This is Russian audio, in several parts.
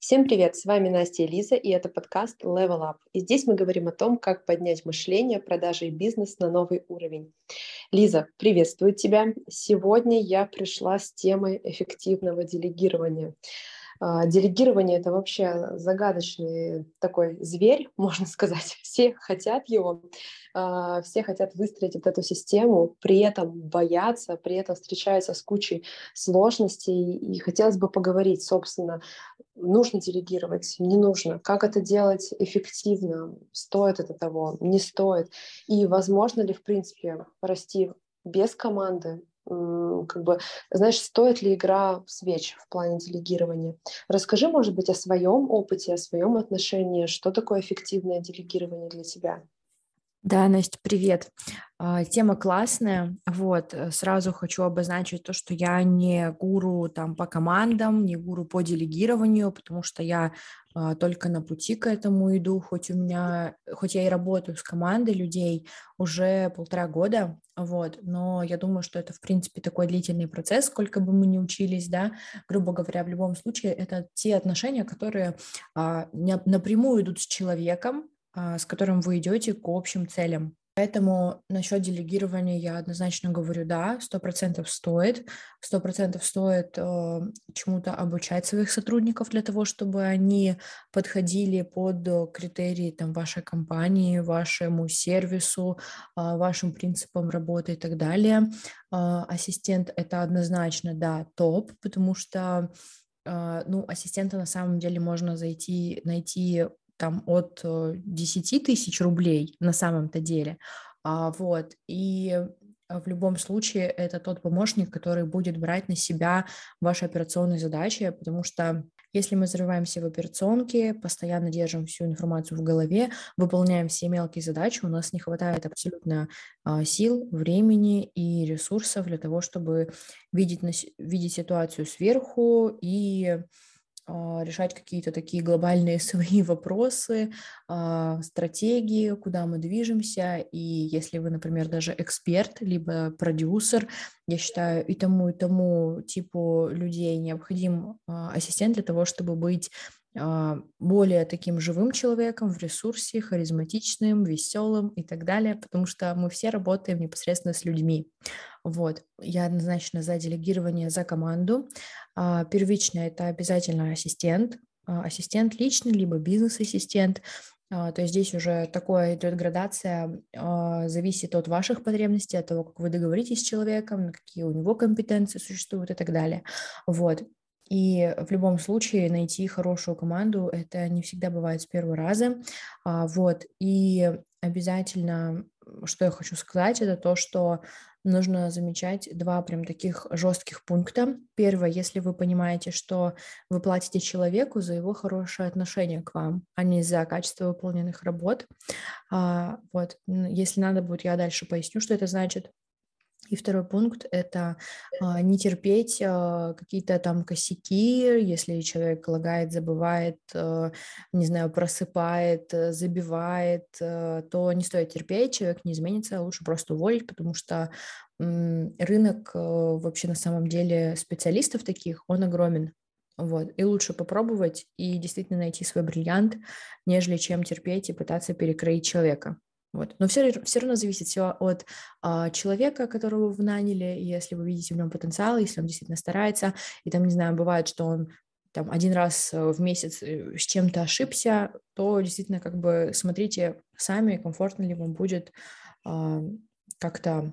Всем привет, с вами Настя и Лиза, и это подкаст Level Up. И здесь мы говорим о том, как поднять мышление, продажи и бизнес на новый уровень. Лиза, приветствую тебя. Сегодня я пришла с темой эффективного делегирования. А, делегирование — это вообще загадочный такой зверь, можно сказать. Все хотят его, а, все хотят выстроить вот эту систему, при этом боятся, при этом встречаются с кучей сложностей. И хотелось бы поговорить, собственно, нужно делегировать, не нужно, как это делать эффективно, стоит это того, не стоит, и возможно ли, в принципе, расти без команды, как бы, знаешь, стоит ли игра свеч в плане делегирования. Расскажи, может быть, о своем опыте, о своем отношении, что такое эффективное делегирование для тебя? Да, Настя, привет. А, тема классная. Вот, э, сразу хочу обозначить то, что я не гуру там по командам, не гуру по делегированию, потому что я а, только на пути к этому иду, хоть у меня, хоть я и работаю с командой людей уже полтора года, вот, но я думаю, что это, в принципе, такой длительный процесс, сколько бы мы ни учились, да, грубо говоря, в любом случае, это те отношения, которые а, напрямую идут с человеком, с которым вы идете к общим целям. Поэтому насчет делегирования я однозначно говорю, да, сто процентов стоит, сто процентов стоит э, чему-то обучать своих сотрудников для того, чтобы они подходили под критерии там, вашей компании, вашему сервису, э, вашим принципам работы и так далее. Э, ассистент это однозначно, да, топ, потому что ну, ассистента на самом деле можно зайти, найти там от 10 э, тысяч рублей на самом-то деле. А, вот, и в любом случае это тот помощник, который будет брать на себя ваши операционные задачи, потому что если мы зарываемся в операционке, постоянно держим всю информацию в голове, выполняем все мелкие задачи, у нас не хватает абсолютно а, сил, времени и ресурсов для того, чтобы видеть, видеть ситуацию сверху и решать какие-то такие глобальные свои вопросы, а, стратегии, куда мы движемся. И если вы, например, даже эксперт, либо продюсер, я считаю, и тому, и тому типу людей необходим а, ассистент для того, чтобы быть более таким живым человеком в ресурсе, харизматичным, веселым и так далее, потому что мы все работаем непосредственно с людьми. Вот, я однозначно за делегирование, за команду. А, первично это обязательно ассистент, а, ассистент личный, либо бизнес-ассистент. А, то есть здесь уже такое идет градация, зависит от ваших потребностей, от того, как вы договоритесь с человеком, какие у него компетенции существуют и так далее. Вот. И в любом случае найти хорошую команду это не всегда бывает с первого раза. Вот. И обязательно, что я хочу сказать, это то, что нужно замечать два прям таких жестких пункта. Первое, если вы понимаете, что вы платите человеку за его хорошее отношение к вам, а не за качество выполненных работ. А, вот, если надо будет, я дальше поясню, что это значит. И второй пункт – это а, не терпеть а, какие-то там косяки, если человек лагает, забывает, а, не знаю, просыпает, забивает, то не стоит терпеть, человек не изменится, лучше просто уволить, потому что рынок вообще на самом деле специалистов таких, он огромен. Вот. И лучше попробовать и действительно найти свой бриллиант, нежели чем терпеть и пытаться перекроить человека. Вот. Но все, все равно зависит все от а, человека, которого вы наняли, если вы видите в нем потенциал, если он действительно старается, и там, не знаю, бывает, что он там один раз э, в месяц э, с чем-то ошибся, то действительно как бы смотрите сами, комфортно ли вам будет а, как-то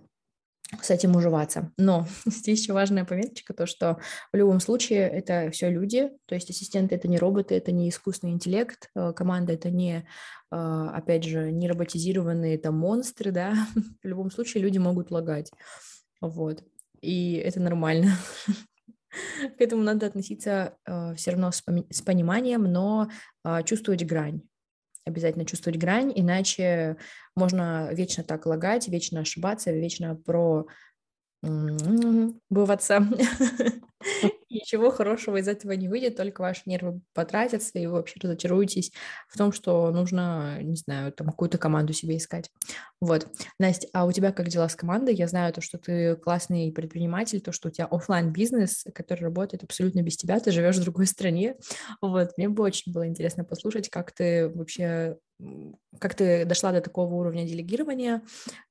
с этим уживаться. Но здесь еще важная пометочка, то, что в любом случае это все люди, то есть ассистенты это не роботы, это не искусственный интеллект, э, команда это не, а, опять же, не роботизированные там монстры, да, в любом случае люди могут лагать, вот, и это нормально. К этому надо относиться э, все равно с, пониманием, но э, чувствовать грань обязательно чувствовать грань, иначе можно вечно так лагать, вечно ошибаться, вечно про бываться. Ничего хорошего из этого не выйдет, только ваши нервы потратятся, и вы вообще разочаруетесь в том, что нужно, не знаю, там какую-то команду себе искать. Вот. Настя, а у тебя как дела с командой? Я знаю то, что ты классный предприниматель, то, что у тебя офлайн бизнес который работает абсолютно без тебя, ты живешь в другой стране. Вот. Мне бы очень было интересно послушать, как ты вообще как ты дошла до такого уровня делегирования,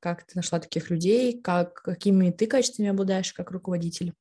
как ты нашла таких людей, как, какими ты качествами обладаешь как руководитель?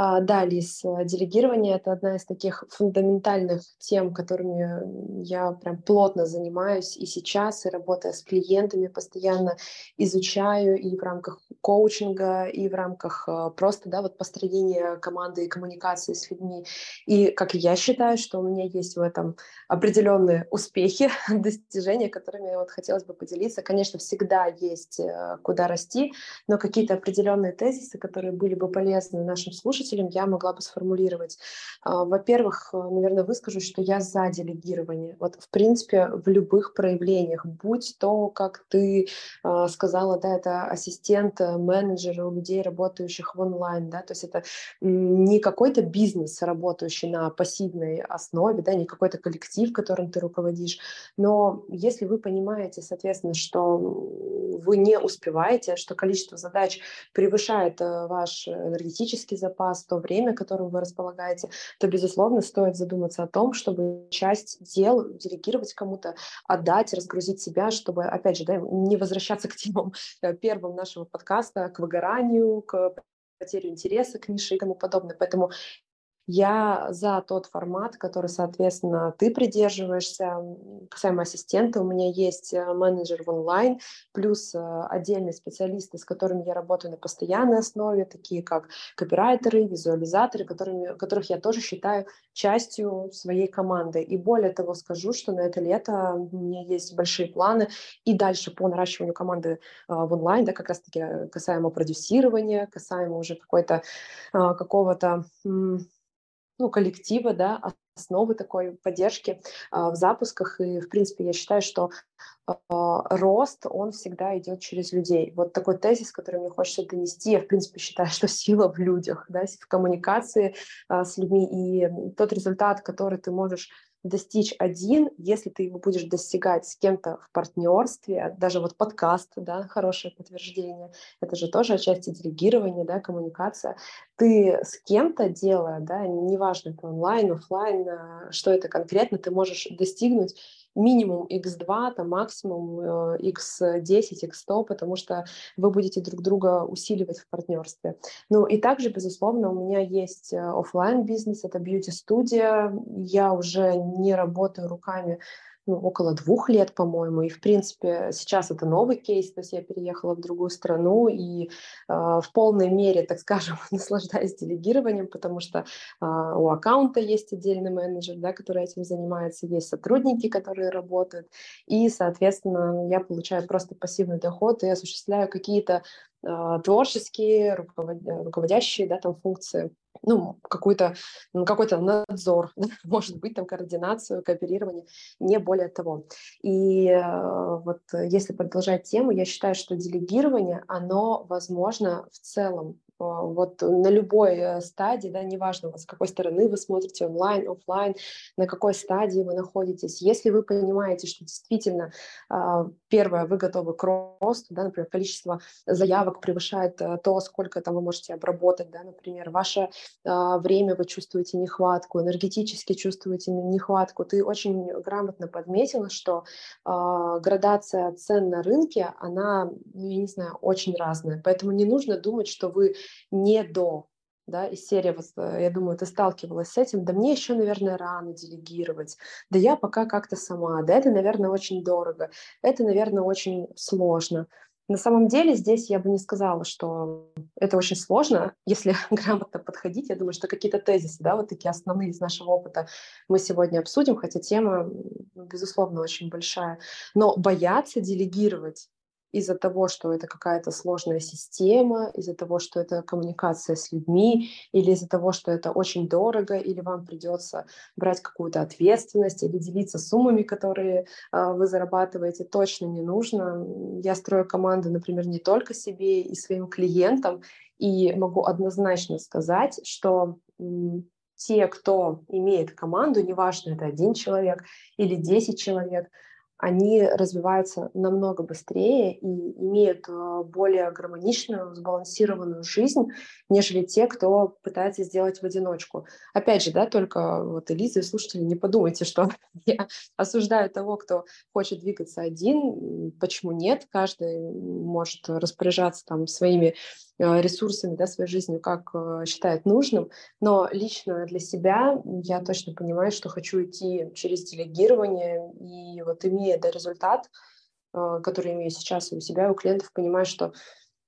А, да, Лиз, э, делегирование — это одна из таких фундаментальных тем, которыми я прям плотно занимаюсь и сейчас, и работая с клиентами, постоянно изучаю и в рамках коучинга, и в рамках э, просто, да, вот построения команды и коммуникации с людьми. И как я считаю, что у меня есть в этом определенные успехи, достижения, которыми вот хотелось бы поделиться. Конечно, всегда есть э, куда расти, но какие-то определенные тезисы, которые были бы полезны нашим слушателям, слушателям я могла бы сформулировать. А, во-первых, э, наверное, выскажу, что я за делегирование. Вот, в принципе, в любых проявлениях, будь то, как ты а, сказала, да, это ассистент, э, менеджер у людей, работающих в онлайн, да, то есть это не какой-то бизнес, работающий на пассивной основе, да, не какой-то коллектив, которым ты руководишь, но если вы понимаете, соответственно, что вы не успеваете, что количество задач превышает э, ваш энергетический запас, вас то время, которым вы располагаете, то, безусловно, стоит задуматься о том, чтобы часть дел делегировать кому-то, отдать, разгрузить себя, чтобы, опять же, да, не возвращаться к темам э, первым нашего подкаста, к выгоранию, к потерю интереса к нише и тому подобное. Поэтому я за тот формат, который, соответственно, ты придерживаешься. Касаемо ассистента, у меня есть э, менеджер в онлайн, плюс э, отдельные специалисты, с которыми я работаю на постоянной основе, такие как копирайтеры, визуализаторы, которыми, которых я тоже считаю частью своей команды. И более того, скажу, что на это лето у меня есть большие планы и дальше по наращиванию команды э, в онлайн, да, как раз-таки касаемо продюсирования, касаемо уже какой-то какого-то ну, коллектива, да, основы такой поддержки а, в запусках. И, в принципе, я считаю, что а, рост, он всегда идет через людей. Вот такой тезис, который мне хочется донести. Я, в принципе, считаю, что сила в людях, да, в коммуникации а, с людьми. И тот результат, который ты можешь достичь один, если ты его будешь достигать с кем-то в партнерстве, даже вот подкаст, да, хорошее подтверждение, это же тоже отчасти делегирование, да, коммуникация. Ты с кем-то делая, да, неважно, это онлайн, офлайн, а, что это конкретно, ты можешь достигнуть минимум x2, там максимум x10, э, x100, потому что вы будете друг друга усиливать в партнерстве. Ну и также, безусловно, у меня есть э, офлайн бизнес, это бьюти-студия. Я уже не работаю руками ну, около двух лет, по-моему. И, в принципе, сейчас это новый кейс, то есть я переехала в другую страну и э, в полной мере, так скажем, наслаждаюсь делегированием, потому что э, у аккаунта есть отдельный менеджер, да, который этим занимается, есть сотрудники, которые работают, и, соответственно, я получаю просто пассивный доход и осуществляю какие-то творческие, руководящие, да, там функции ну, какой-то ну, какой-то надзор, может быть, там координацию, кооперирование, не более того. И э, вот если продолжать тему, я считаю, что делегирование, оно возможно в целом а, вот на любой э, стадии, да, неважно, с какой стороны вы смотрите, онлайн, офлайн, на какой стадии вы находитесь. Если вы понимаете, что действительно, а, первое, вы готовы к росту, да, например, количество заявок превышает э, то, сколько там вы можете обработать, да, например, ваше а, время вы чувствуете нехватку, энергетически чувствуете нехватку, ты очень грамотно подметила, что градация цен на рынке, она, ну, я не знаю, очень разная, поэтому не нужно думать, что вы не до, да, из серии, вот, э, я думаю, ты сталкивалась с этим, да мне еще, наверное, рано делегировать, да я пока как-то сама, да это, наверное, очень дорого, это, наверное, очень сложно. На самом деле здесь я бы не сказала, что это очень сложно, если грамотно подходить. Я думаю, что какие-то тезисы, да, вот такие основные из нашего опыта мы сегодня обсудим, хотя тема, безусловно, очень большая. Но бояться делегировать из-за того, что это какая-то сложная система, из-за того, что это коммуникация с людьми, или из-за того, что это очень дорого, или вам придется брать какую-то ответственность, или делиться суммами, которые э, вы зарабатываете, точно не нужно. Я строю команду, например, не только себе и своим клиентам, И могу однозначно сказать, что те, кто имеет команду, неважно, это один человек или десять человек, они развиваются намного быстрее и имеют э, более гармоничную, сбалансированную жизнь, нежели те, кто пытается сделать в одиночку. Опять же, да, только вот Элиза и слушатели, не подумайте, что я осуждаю того, кто хочет двигаться один. Почему нет? Каждый может распоряжаться там своими ресурсами, да, своей жизнью, как э, считает нужным. Но лично для себя я точно понимаю, что хочу идти через делегирование, и вот имея да, результат, э, который имею сейчас у себя, у клиентов, понимаю, что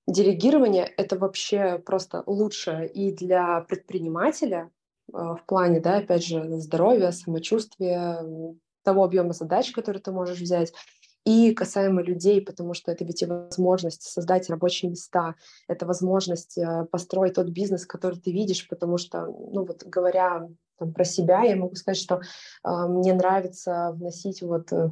делегирование — это вообще просто лучше и для предпринимателя в плане, да, опять же, здоровья, самочувствия, того объема задач, которые ты можешь взять, и касаемо людей, потому что это ведь и возможность создать рабочие места, это возможность э, построить тот бизнес, который ты видишь, потому что, ну вот говоря там, про себя, я могу сказать, что э, мне нравится вносить вот э,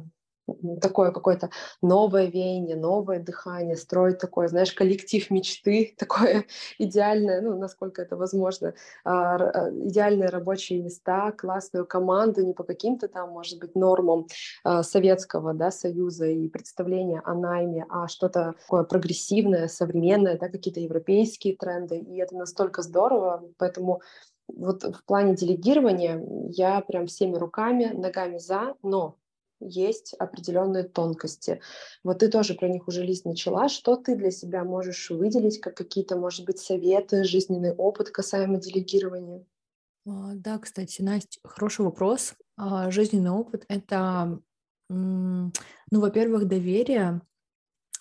такое какое-то новое веяние, новое дыхание, строить такое, знаешь, коллектив мечты, такое идеальное, ну, насколько это возможно, а, а, идеальные рабочие места, классную команду, не по каким-то там, может быть, нормам а, Советского да, Союза и представления о найме, а что-то такое прогрессивное, современное, да, какие-то европейские тренды, и это настолько здорово, поэтому вот в плане делегирования я прям всеми руками, ногами за, но есть определенные тонкости. Вот ты тоже про них уже, Лиз, начала. Что ты для себя можешь выделить, как какие-то, может быть, советы, жизненный опыт касаемо делегирования? А, да, кстати, Настя, хороший вопрос. А, жизненный опыт — это, ну, во-первых, доверие.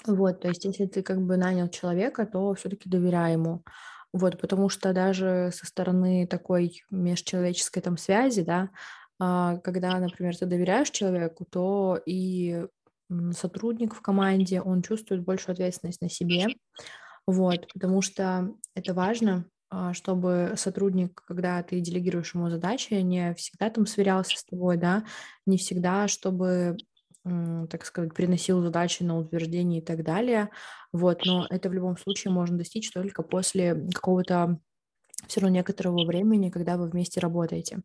Вот, то есть если ты как бы нанял человека, то все-таки доверяй ему. Вот, потому что даже со стороны такой межчеловеческой там связи, да, когда, например, ты доверяешь человеку, то и сотрудник в команде, он чувствует большую ответственность на себе, вот, потому что это важно, а, чтобы сотрудник, когда ты делегируешь ему задачи, не всегда там сверялся с тобой, да, не всегда, чтобы, так сказать, приносил задачи на утверждение и так далее, вот, но это в любом случае можно достичь только после какого-то все равно некоторого времени, когда вы вместе работаете.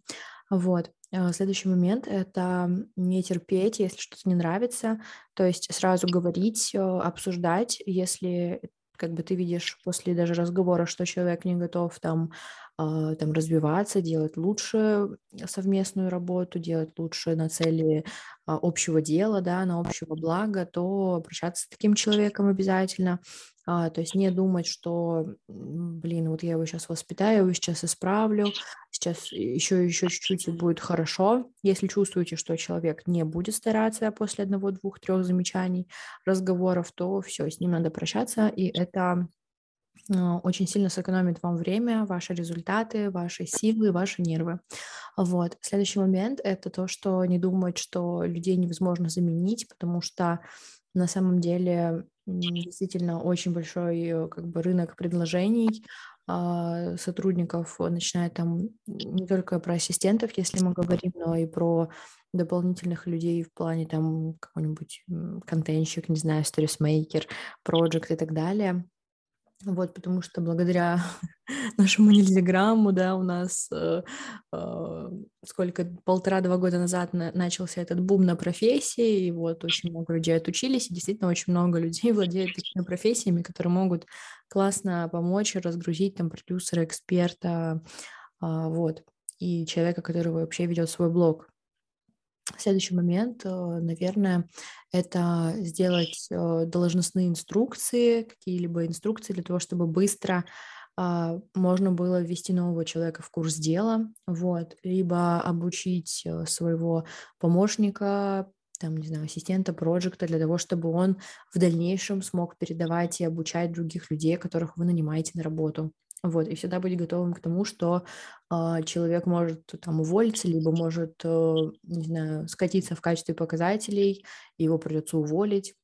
Вот. Э, следующий момент– это не терпеть, если что-то не нравится, то есть сразу говорить, э, обсуждать, если как бы ты видишь после даже разговора, что человек не готов там, э, там развиваться, делать лучше совместную работу, делать лучше на цели а, общего дела, да, на общего блага, то обращаться с таким человеком обязательно. А, то есть не думать, что, блин, вот я его сейчас воспитаю, его сейчас исправлю, сейчас еще, еще чуть-чуть и будет хорошо. Если чувствуете, что человек не будет стараться после одного, двух, трех замечаний, разговоров, то все, с ним надо прощаться, и это а, очень сильно сэкономит вам время, ваши результаты, ваши силы, ваши нервы. Вот. Следующий момент — это то, что не думать, что людей невозможно заменить, потому что на самом деле действительно очень большой э, как бы рынок предложений а, сотрудников, начиная там не только про ассистентов, если мы говорим, но и про дополнительных людей в плане там какой-нибудь контентщик, не знаю, сторисмейкер, проект и так далее. Вот, потому что благодаря нашему нельзяграмму, да, у нас э, э, сколько, полтора-два года назад на, начался этот бум на профессии, и вот очень много людей отучились, и действительно очень много людей владеют такими профессиями, которые могут классно помочь разгрузить там продюсера, эксперта, э, вот, и человека, который вообще ведет свой блог. Следующий момент, э, наверное, это сделать э, должностные инструкции, какие-либо инструкции для того, чтобы быстро а, можно было ввести нового человека в курс дела, вот, либо обучить э, своего помощника, там, не знаю, ассистента, проекта для того, чтобы он в дальнейшем смог передавать и обучать других людей, которых вы нанимаете на работу. Вот, и всегда быть готовым к тому, что э, человек может там уволиться, либо может, э, не знаю, скатиться в качестве показателей, его придется уволить,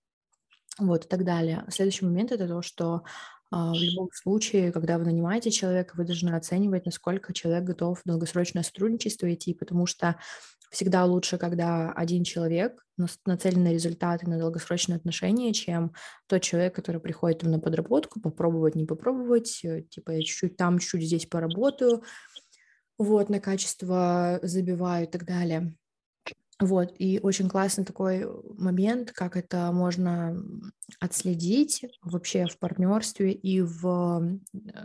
вот, и так далее. Следующий момент – это то, что в любом случае, когда вы нанимаете человека, вы должны оценивать, насколько человек готов в долгосрочное сотрудничество идти, потому что всегда лучше, когда один человек нацелен на результаты, на долгосрочные отношения, чем тот человек, который приходит на подработку, попробовать, не попробовать, э, типа я чуть-чуть там, чуть-чуть здесь поработаю, вот, на качество забиваю и так далее. Вот, и очень классный такой момент, как это можно отследить вообще в партнерстве и в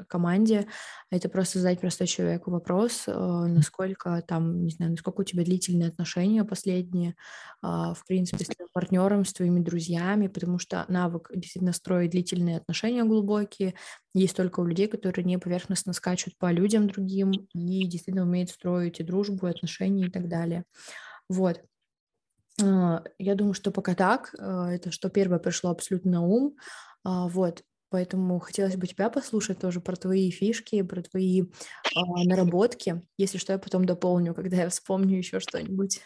команде. Это просто задать просто человеку вопрос, э, насколько там, не знаю, насколько у тебя длительные отношения последние, а, в принципе, с твоим партнером, с твоими друзьями, потому что навык действительно строить длительные отношения глубокие есть только у людей, которые не поверхностно скачут по людям другим и действительно умеют строить и дружбу, и отношения и так далее. Вот. А, я думаю, что пока так. А, это что первое пришло абсолютно на ум. А, вот. Поэтому хотелось бы тебя послушать тоже про твои фишки, про твои наработки. Если что, я потом дополню, когда я вспомню еще что-нибудь.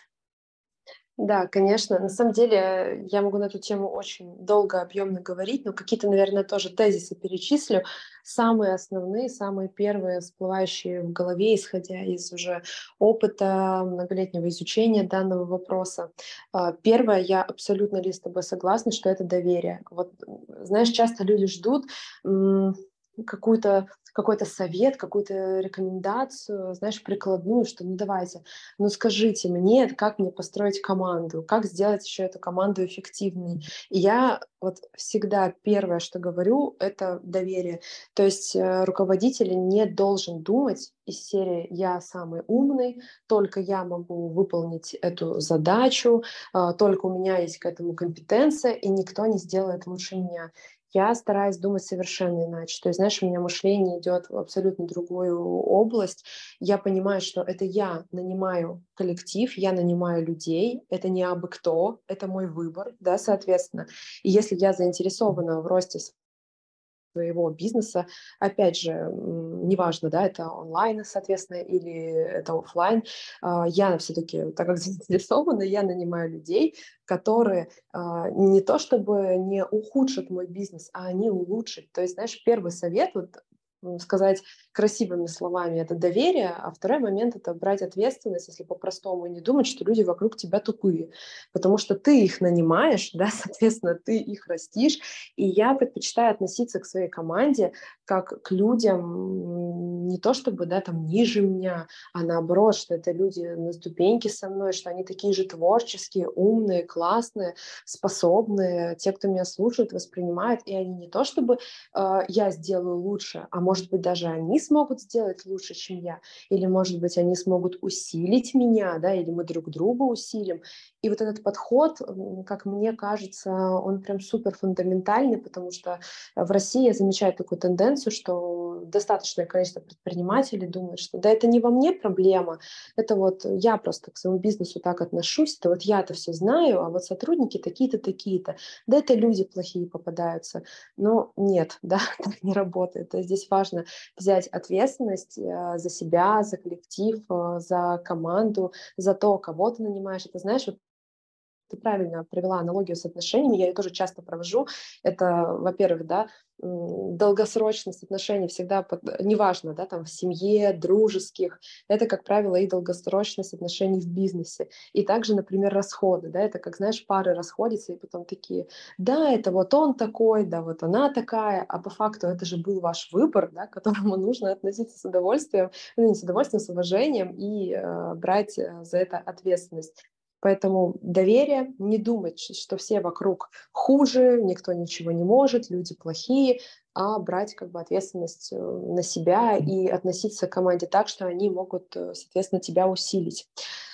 Да, конечно. На самом деле я могу на эту тему очень долго, объемно говорить, но какие-то, наверное, тоже тезисы перечислю. Самые основные, самые первые, всплывающие в голове, исходя из уже опыта многолетнего изучения данного вопроса. А, первое, я абсолютно ли с тобой согласна, что это доверие. Вот, знаешь, часто люди ждут какую-то какой-то совет, какую-то рекомендацию, знаешь, прикладную, что ну давайте, ну скажите мне, как мне построить команду, как сделать еще эту команду эффективной. И я вот всегда первое, что говорю, это доверие. То есть э, руководитель не должен думать из серии «я самый умный», только я могу выполнить эту задачу, э, только у меня есть к этому компетенция, и никто не сделает лучше меня я стараюсь думать совершенно иначе. То есть, знаешь, у меня мышление идет в абсолютно другую область. Я понимаю, что это я нанимаю коллектив, я нанимаю людей, это не абы кто, это мой выбор, да, соответственно. И если я заинтересована в росте своего бизнеса. Опять же, неважно, да, это онлайн, соответственно, или это офлайн. А, я все-таки, так как заинтересована, я нанимаю людей, которые а, не то чтобы не ухудшат мой бизнес, а они улучшат. То есть, знаешь, первый совет, вот сказать красивыми словами, это доверие, а второй момент это брать ответственность, если по-простому, не думать, что люди вокруг тебя тупые, потому что ты их нанимаешь, да, соответственно, ты их растишь, и я предпочитаю относиться к своей команде как к людям не то чтобы, да, там ниже меня, а наоборот, что это люди на ступеньке со мной, что они такие же творческие, умные, классные, способные, те, кто меня слушает, воспринимает, и они не то чтобы э, я сделаю лучше, а может быть, даже они смогут сделать лучше, чем я, или, может быть, они смогут усилить меня, да, или мы друг друга усилим. И вот этот подход, как мне кажется, он прям супер фундаментальный, потому что в России я замечаю такую тенденцию, что достаточное количество предпринимателей думают, что да, это не во мне проблема, это вот я просто к своему бизнесу так отношусь, это вот я-то все знаю, а вот сотрудники такие-то, такие-то, да, это люди плохие попадаются. Но нет, да, так не работает. Здесь важно взять ответственность э, за себя, за коллектив, э, за команду, за то, кого ты нанимаешь. Это, знаешь, вот ты правильно провела аналогию с отношениями, я ее тоже часто провожу. Это, во-первых, да, долгосрочность отношений всегда, под, неважно, да, там в семье, дружеских, это, как правило, и долгосрочность отношений в бизнесе. И также, например, расходы, да, это как, знаешь, пары расходятся и потом такие, да, это вот он такой, да, вот она такая, а по факту это же был ваш выбор, да, к которому нужно относиться с удовольствием, ну, не с удовольствием, с уважением и э, брать э, за это ответственность. Поэтому доверие, не думать, что все вокруг хуже, никто ничего не может, люди плохие, а брать как бы ответственность э, на себя и относиться к команде так, что они могут, э, соответственно, тебя усилить.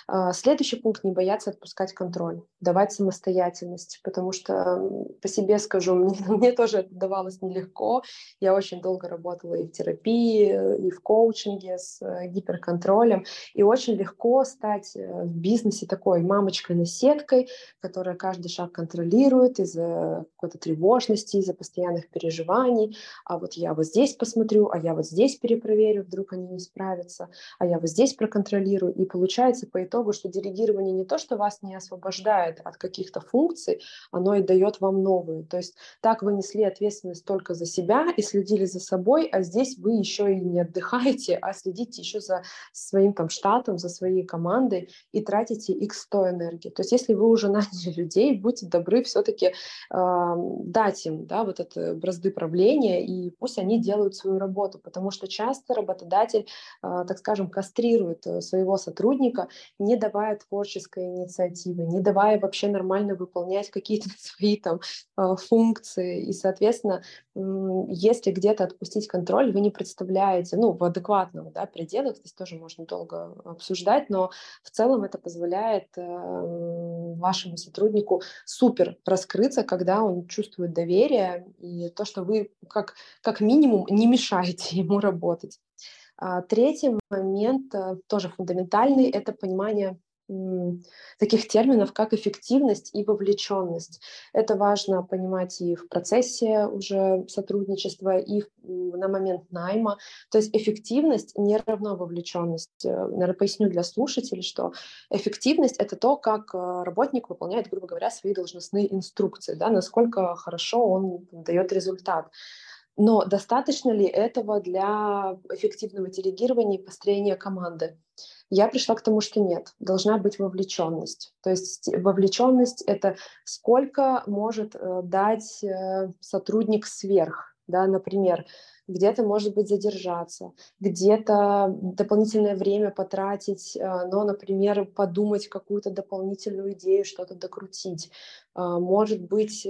А, следующий пункт – не бояться отпускать контроль, давать самостоятельность, потому что по себе скажу, мне, мне тоже это давалось нелегко. Я очень долго работала и в терапии, и в коучинге с э, гиперконтролем, и очень легко стать э, в бизнесе такой мамочкой-наседкой, которая каждый шаг контролирует из-за какой-то тревожности, из-за постоянных переживаний. А вот я вот здесь посмотрю, а я вот здесь перепроверю, вдруг они не справятся, а я вот здесь проконтролирую. И получается по итогу итогу, что делегирование не то, что вас не освобождает от каких-то функций, оно и дает вам новые. То есть так вы несли ответственность только за себя и следили за собой, а здесь вы еще и не отдыхаете, а следите еще за своим там штатом, за своей командой и тратите x100 энергии. То есть если вы уже наняли людей, будьте добры все-таки э, дать им да, вот это бразды правления, и пусть они делают свою работу, потому что часто работодатель, э, так скажем, кастрирует э, своего сотрудника, не давая творческой инициативы, не давая вообще нормально выполнять какие-то свои там э, функции, и, соответственно, если где-то отпустить контроль, вы не представляете, ну, в адекватном да, пределах, здесь тоже можно долго обсуждать, но в целом это позволяет э, вашему сотруднику супер раскрыться, когда он чувствует доверие и то, что вы как, как минимум не мешаете ему работать. А, третий момент, э, тоже фундаментальный, это понимание таких терминов, как эффективность и вовлеченность. Это важно понимать и в процессе уже сотрудничества, и на момент найма. То есть эффективность не равна вовлеченность. Э, наверное, поясню для слушателей, что эффективность — это то, как э, работник выполняет, грубо говоря, свои должностные инструкции, да, насколько хорошо он дает результат. Но достаточно ли этого для эффективного делегирования и построения команды? Я пришла к тому, что нет, должна быть вовлеченность. То есть вовлеченность — это сколько может э, дать э, сотрудник сверх. Да, например, где-то, может быть, задержаться, где-то дополнительное время потратить, э, но, например, подумать какую-то дополнительную идею, что-то докрутить. Может быть,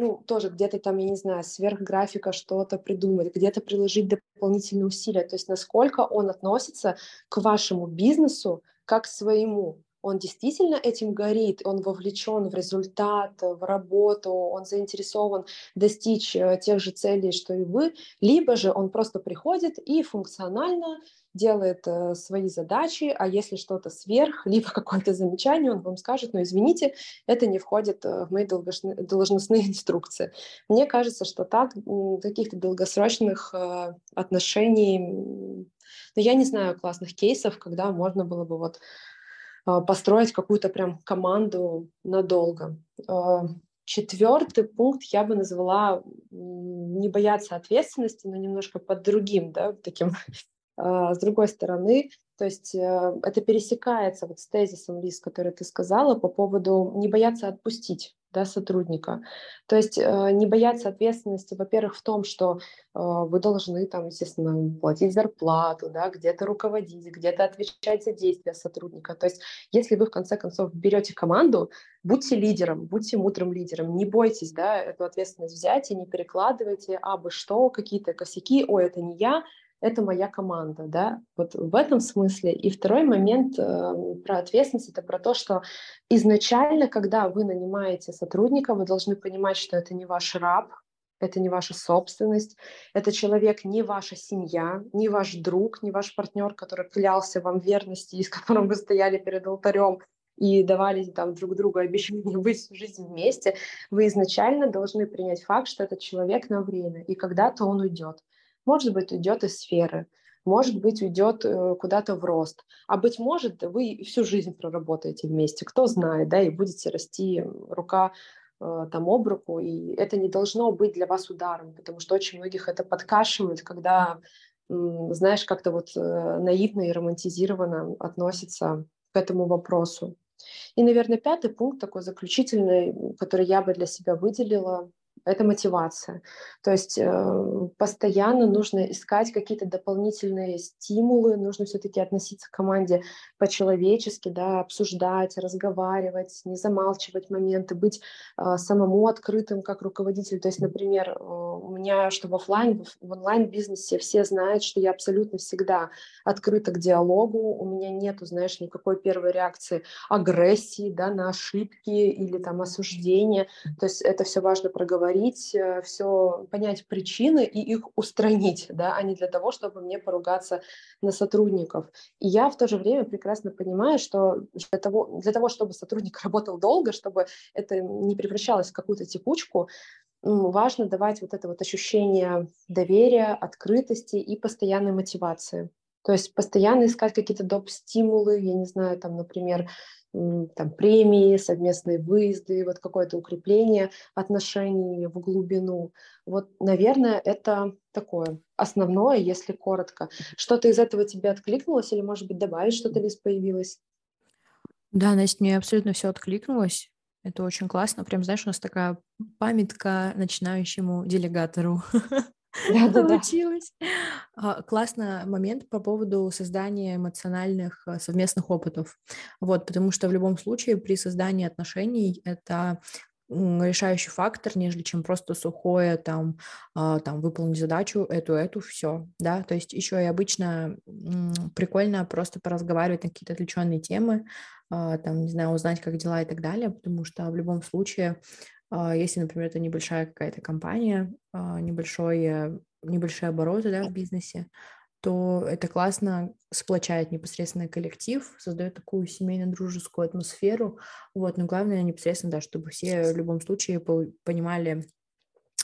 ну, тоже где-то там, я не знаю, сверхграфика что-то придумать, где-то приложить дополнительные усилия. То есть насколько он относится к вашему бизнесу как к своему. Он действительно этим горит, он вовлечен в результат, в работу, он заинтересован достичь э, тех же целей, что и вы, либо же он просто приходит и функционально делает э, свои задачи, а если что-то сверх, либо какое-то замечание, он вам скажет, ну извините, это не входит э, в мои должностные инструкции. Мне кажется, что так каких-то долгосрочных отношений, ну я не знаю классных кейсов, когда можно было бы вот построить какую-то прям команду надолго. Э, Четвертый пункт я бы назвала не бояться ответственности, но немножко под другим, да, таким а, с другой стороны, то есть э, это пересекается вот с тезисом, Лиз, который ты сказала по поводу не бояться отпустить да, сотрудника. То есть э, не бояться ответственности, во-первых, в том, что э, вы должны там, естественно, платить зарплату, да, где-то руководить, где-то отвечать за действия сотрудника. То есть если вы в конце концов берете команду, будьте лидером, будьте мудрым лидером, не бойтесь да, эту ответственность взять и не перекладывайте, а бы что, какие-то косяки, ой, это не я, это моя команда, да, вот в этом смысле. И второй момент э, про ответственность, это про то, что изначально, когда вы нанимаете сотрудника, вы должны понимать, что это не ваш раб, это не ваша собственность, это человек не ваша семья, не ваш друг, не ваш партнер, который клялся вам верности и с которым вы стояли перед алтарем и давали там друг другу обещание быть всю жизнь вместе, вы изначально должны принять факт, что этот человек на время, и когда-то он уйдет. Может быть, уйдет из сферы, может быть, уйдет э, куда-то в рост. А быть может, вы всю жизнь проработаете вместе, кто знает, да, и будете расти рука э, там об руку, и это не должно быть для вас ударом, потому что очень многих это подкашивает, когда, знаешь, как-то вот э, наивно и романтизированно относится к этому вопросу. И, наверное, пятый пункт такой заключительный, который я бы для себя выделила, это мотивация. То есть э, постоянно нужно искать какие-то дополнительные стимулы, нужно все-таки относиться к команде по-человечески, да, обсуждать, разговаривать, не замалчивать моменты, быть э, самому открытым как руководитель. То есть, например, э, у меня, что в офлайн, в онлайн-бизнесе все знают, что я абсолютно всегда открыта к диалогу, у меня нету, знаешь, никакой первой реакции агрессии, да, на ошибки или там осуждения. То есть это все важно проговорить поговорить, э, все понять причины и их устранить, да, а не для того, чтобы мне поругаться на сотрудников. И я в то же время прекрасно понимаю, что для того, для того чтобы сотрудник работал долго, чтобы это не превращалось в какую-то текучку, важно давать вот это вот ощущение доверия, открытости и постоянной мотивации. То есть постоянно искать какие-то доп. стимулы, я не знаю, там, например, там, премии, совместные выезды, вот какое-то укрепление отношений в глубину. Вот, наверное, это такое основное, если коротко. Что-то из этого тебе откликнулось или, может быть, добавить что-то лишь появилось? Да, Настя, мне абсолютно все откликнулось. Это очень классно. Прям, знаешь, у нас такая памятка начинающему делегатору. Получилось. А, классный момент по поводу создания эмоциональных а, совместных опытов. Вот, потому что в любом случае при создании отношений это решающий фактор, нежели чем просто сухое там, а, там выполнить задачу, эту, эту, все, да, то есть еще и обычно прикольно просто поразговаривать на какие-то отвлеченные темы, там, не знаю, узнать, как дела и так далее, потому что в любом случае а, если, например, это небольшая какая-то компания, а, небольшой, небольшие обороты да, в бизнесе, то это классно сплочает непосредственно коллектив, создает такую семейно-дружескую атмосферу. Вот, но главное непосредственно, да, чтобы все в любом случае понимали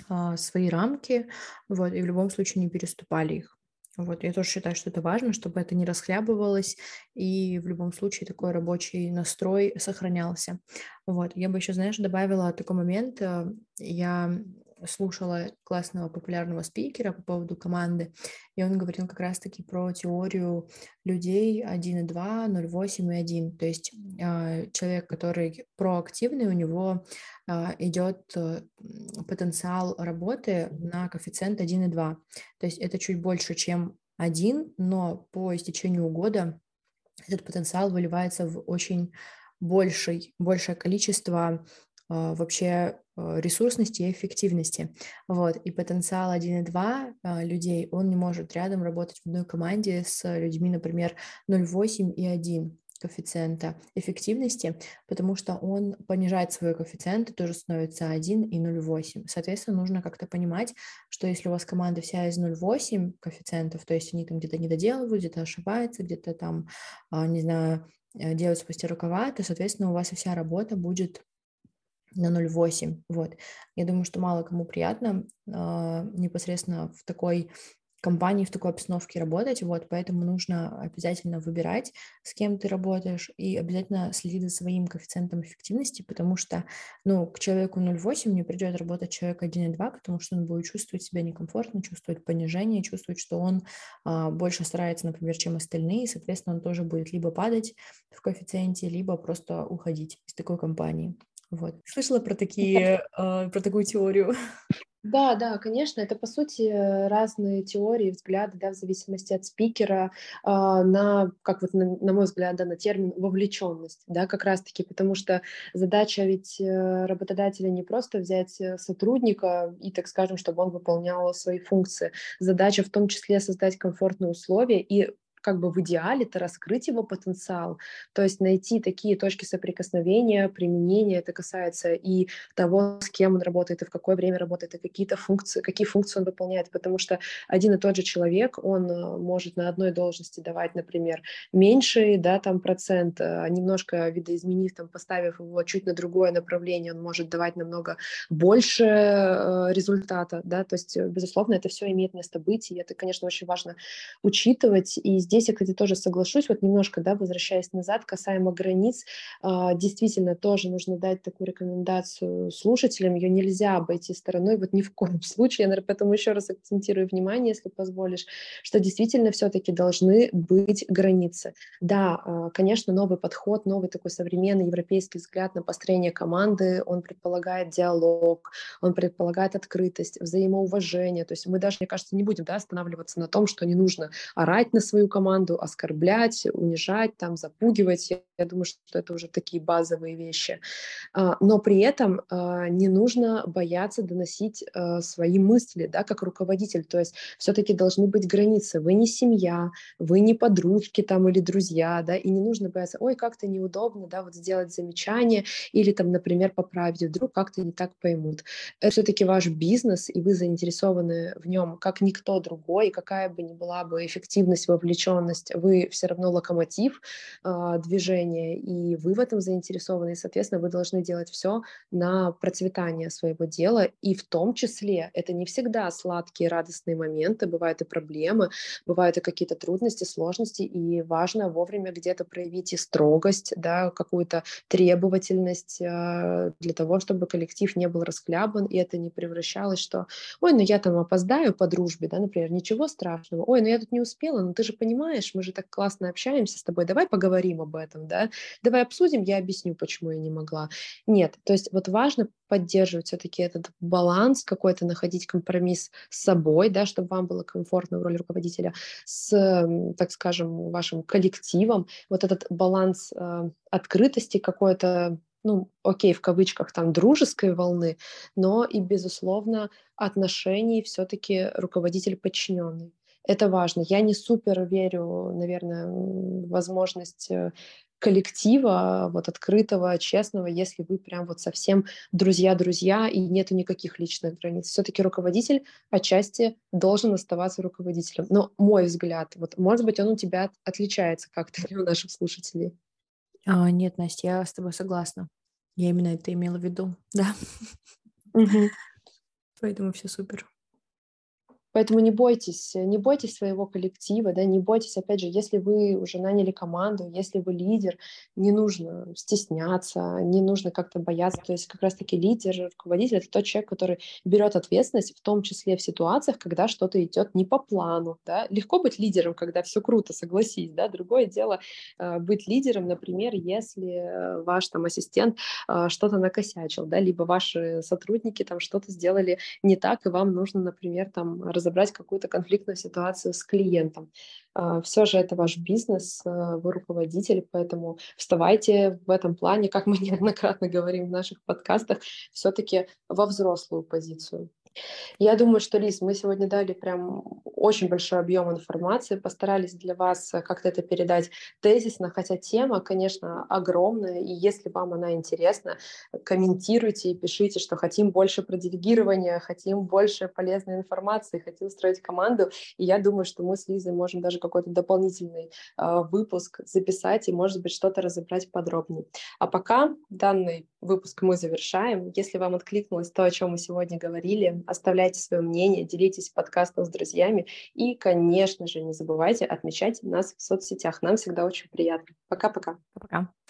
а, свои рамки, вот, и в любом случае не переступали их. Вот, я тоже считаю, что это важно, чтобы это не расхлябывалось, и в любом случае такой рабочий настрой сохранялся. Вот, я бы еще, знаешь, добавила такой момент. Э, я слушала классного популярного спикера по поводу команды, и он говорил как раз-таки про теорию людей 1 2, 0,8 и 1. То есть э, человек, который проактивный, у него э, идет э, потенциал работы на коэффициент 1 2. То есть это чуть больше, чем 1, но по истечению года этот потенциал выливается в очень больший, большее количество а, вообще а, ресурсности и эффективности. Вот. И потенциал 1 и 2 а, людей, он не может рядом работать в одной команде с людьми, например, 0,8 и 1 коэффициента эффективности, потому что он понижает свой коэффициент и тоже становится 1 и 0,8. Соответственно, нужно как-то понимать, что если у вас команда вся из 0,8 коэффициентов, то есть они там где-то не доделывают, где-то ошибаются, где-то там, не знаю, э, делают спустя рукава, то, соответственно, у вас и вся работа будет на 0,8. Вот. Я думаю, что мало кому приятно э, непосредственно в такой компании, в такой обстановке работать, вот, поэтому нужно обязательно выбирать, с кем ты работаешь, и обязательно следить за своим коэффициентом эффективности, потому что, ну, к человеку 0,8 не придет работать человек 1,2, потому что он будет чувствовать себя некомфортно, чувствовать понижение, чувствовать, что он а, больше старается, например, чем остальные, и, соответственно, он тоже будет либо падать в коэффициенте, либо просто уходить из такой компании. Вот. Слышала про такие, э, про такую теорию? Да, да, конечно, это по сути разные теории, взгляды, да, в зависимости от спикера э, на, как вот на, на мой взгляд, да, на термин вовлеченность, да, как раз-таки, потому что задача ведь э, работодателя не просто взять э, сотрудника и, так скажем, чтобы он выполнял свои функции, задача в том числе создать комфортные условия и как бы в идеале это раскрыть его потенциал, то есть найти такие точки соприкосновения, применения, это касается и того, с кем он работает, и в какое время работает, и какие-то функции, какие функции он выполняет, потому что один и тот же человек, он э, может на одной должности давать, например, меньший, да, там процент, а немножко видоизменив, там, поставив его чуть на другое направление, он может давать намного больше э, результата, да, то есть, э, безусловно, это все имеет место быть, и это, конечно, очень важно учитывать, и здесь Здесь я, кстати, тоже соглашусь, вот немножко, да, возвращаясь назад, касаемо границ, а, действительно тоже нужно дать такую рекомендацию слушателям, ее нельзя обойти стороной, вот ни в коем случае, я, наверное, поэтому еще раз акцентирую внимание, если позволишь, что действительно все-таки должны быть границы. Да, а, конечно, новый подход, новый такой современный европейский взгляд на построение команды, он предполагает диалог, он предполагает открытость, взаимоуважение, то есть мы даже, мне кажется, не будем да, останавливаться на том, что не нужно орать на свою команду, команду оскорблять, унижать, там, запугивать. Я, я думаю, что это уже такие базовые вещи. А, но при этом а, не нужно бояться доносить а, свои мысли, да, как руководитель. То есть все-таки должны быть границы. Вы не семья, вы не подружки там или друзья, да, и не нужно бояться, ой, как-то неудобно, да, вот сделать замечание или там, например, поправить, вдруг как-то не так поймут. Это все-таки ваш бизнес, и вы заинтересованы в нем как никто другой, какая бы ни была бы эффективность вовлеченности вовлеченность, вы все равно локомотив э, движения, и вы в этом заинтересованы, и, соответственно, вы должны делать все на процветание своего дела, и в том числе это не всегда сладкие радостные моменты, бывают и проблемы, бывают и какие-то трудности, сложности, и важно вовремя где-то проявить и строгость, да, какую-то требовательность э, для того, чтобы коллектив не был расхлябан, и это не превращалось, что, ой, ну я там опоздаю по дружбе, да, например, ничего страшного, ой, ну я тут не успела, ну ты же понимаешь, мы же так классно общаемся с тобой, давай поговорим об этом, да, давай обсудим, я объясню, почему я не могла. Нет, то есть вот важно поддерживать все-таки этот баланс, какой-то находить компромисс с собой, да, чтобы вам было комфортно в роли руководителя, с, так скажем, вашим коллективом. Вот этот баланс э, открытости какой-то, ну, окей, в кавычках, там, дружеской волны, но и, безусловно, отношений все-таки руководитель-подчиненный. Это важно. Я не супер верю, наверное, в возможность э, коллектива, вот открытого, честного, если вы прям вот совсем друзья-друзья и нету никаких личных границ. Все-таки руководитель отчасти должен оставаться руководителем. Но мой взгляд, вот, может быть, он у тебя отличается как-то у наших слушателей. А, нет, Настя, я с тобой согласна. Я именно это имела в виду, да. Поэтому все супер. Поэтому не бойтесь, не бойтесь своего коллектива, да, не бойтесь, опять же, если вы уже наняли команду, если вы лидер, не нужно стесняться, не нужно как-то бояться. То есть как раз-таки лидер, руководитель — это тот человек, который берет ответственность, в том числе в ситуациях, когда что-то идет не по плану. Да. Легко быть лидером, когда все круто, согласись. Да. Другое дело э, быть лидером, например, если э, ваш там ассистент э, что-то накосячил, да, либо ваши сотрудники там что-то сделали не так, и вам нужно, например, там разобрать какую-то конфликтную ситуацию с клиентом. А, Все же это ваш бизнес, а, вы руководитель, поэтому вставайте в этом плане, как мы неоднократно говорим в наших подкастах, все-таки во взрослую позицию. Я думаю, что, Лиз, мы сегодня дали прям очень большой объем информации, постарались для вас э, как-то это передать тезисно, хотя тема, конечно, огромная, и если вам она интересна, комментируйте и пишите, что хотим больше про делегирование, хотим больше полезной информации, хотим строить команду, и я думаю, что мы с Лизой можем даже какой-то дополнительный э, выпуск записать и, может быть, что-то разобрать подробнее. А пока данный выпуск мы завершаем. Если вам откликнулось то, о чем мы сегодня говорили, оставляйте свое мнение, делитесь подкастом с друзьями и, конечно же, не забывайте отмечать нас в соцсетях. Нам всегда очень приятно. Пока-пока. Пока.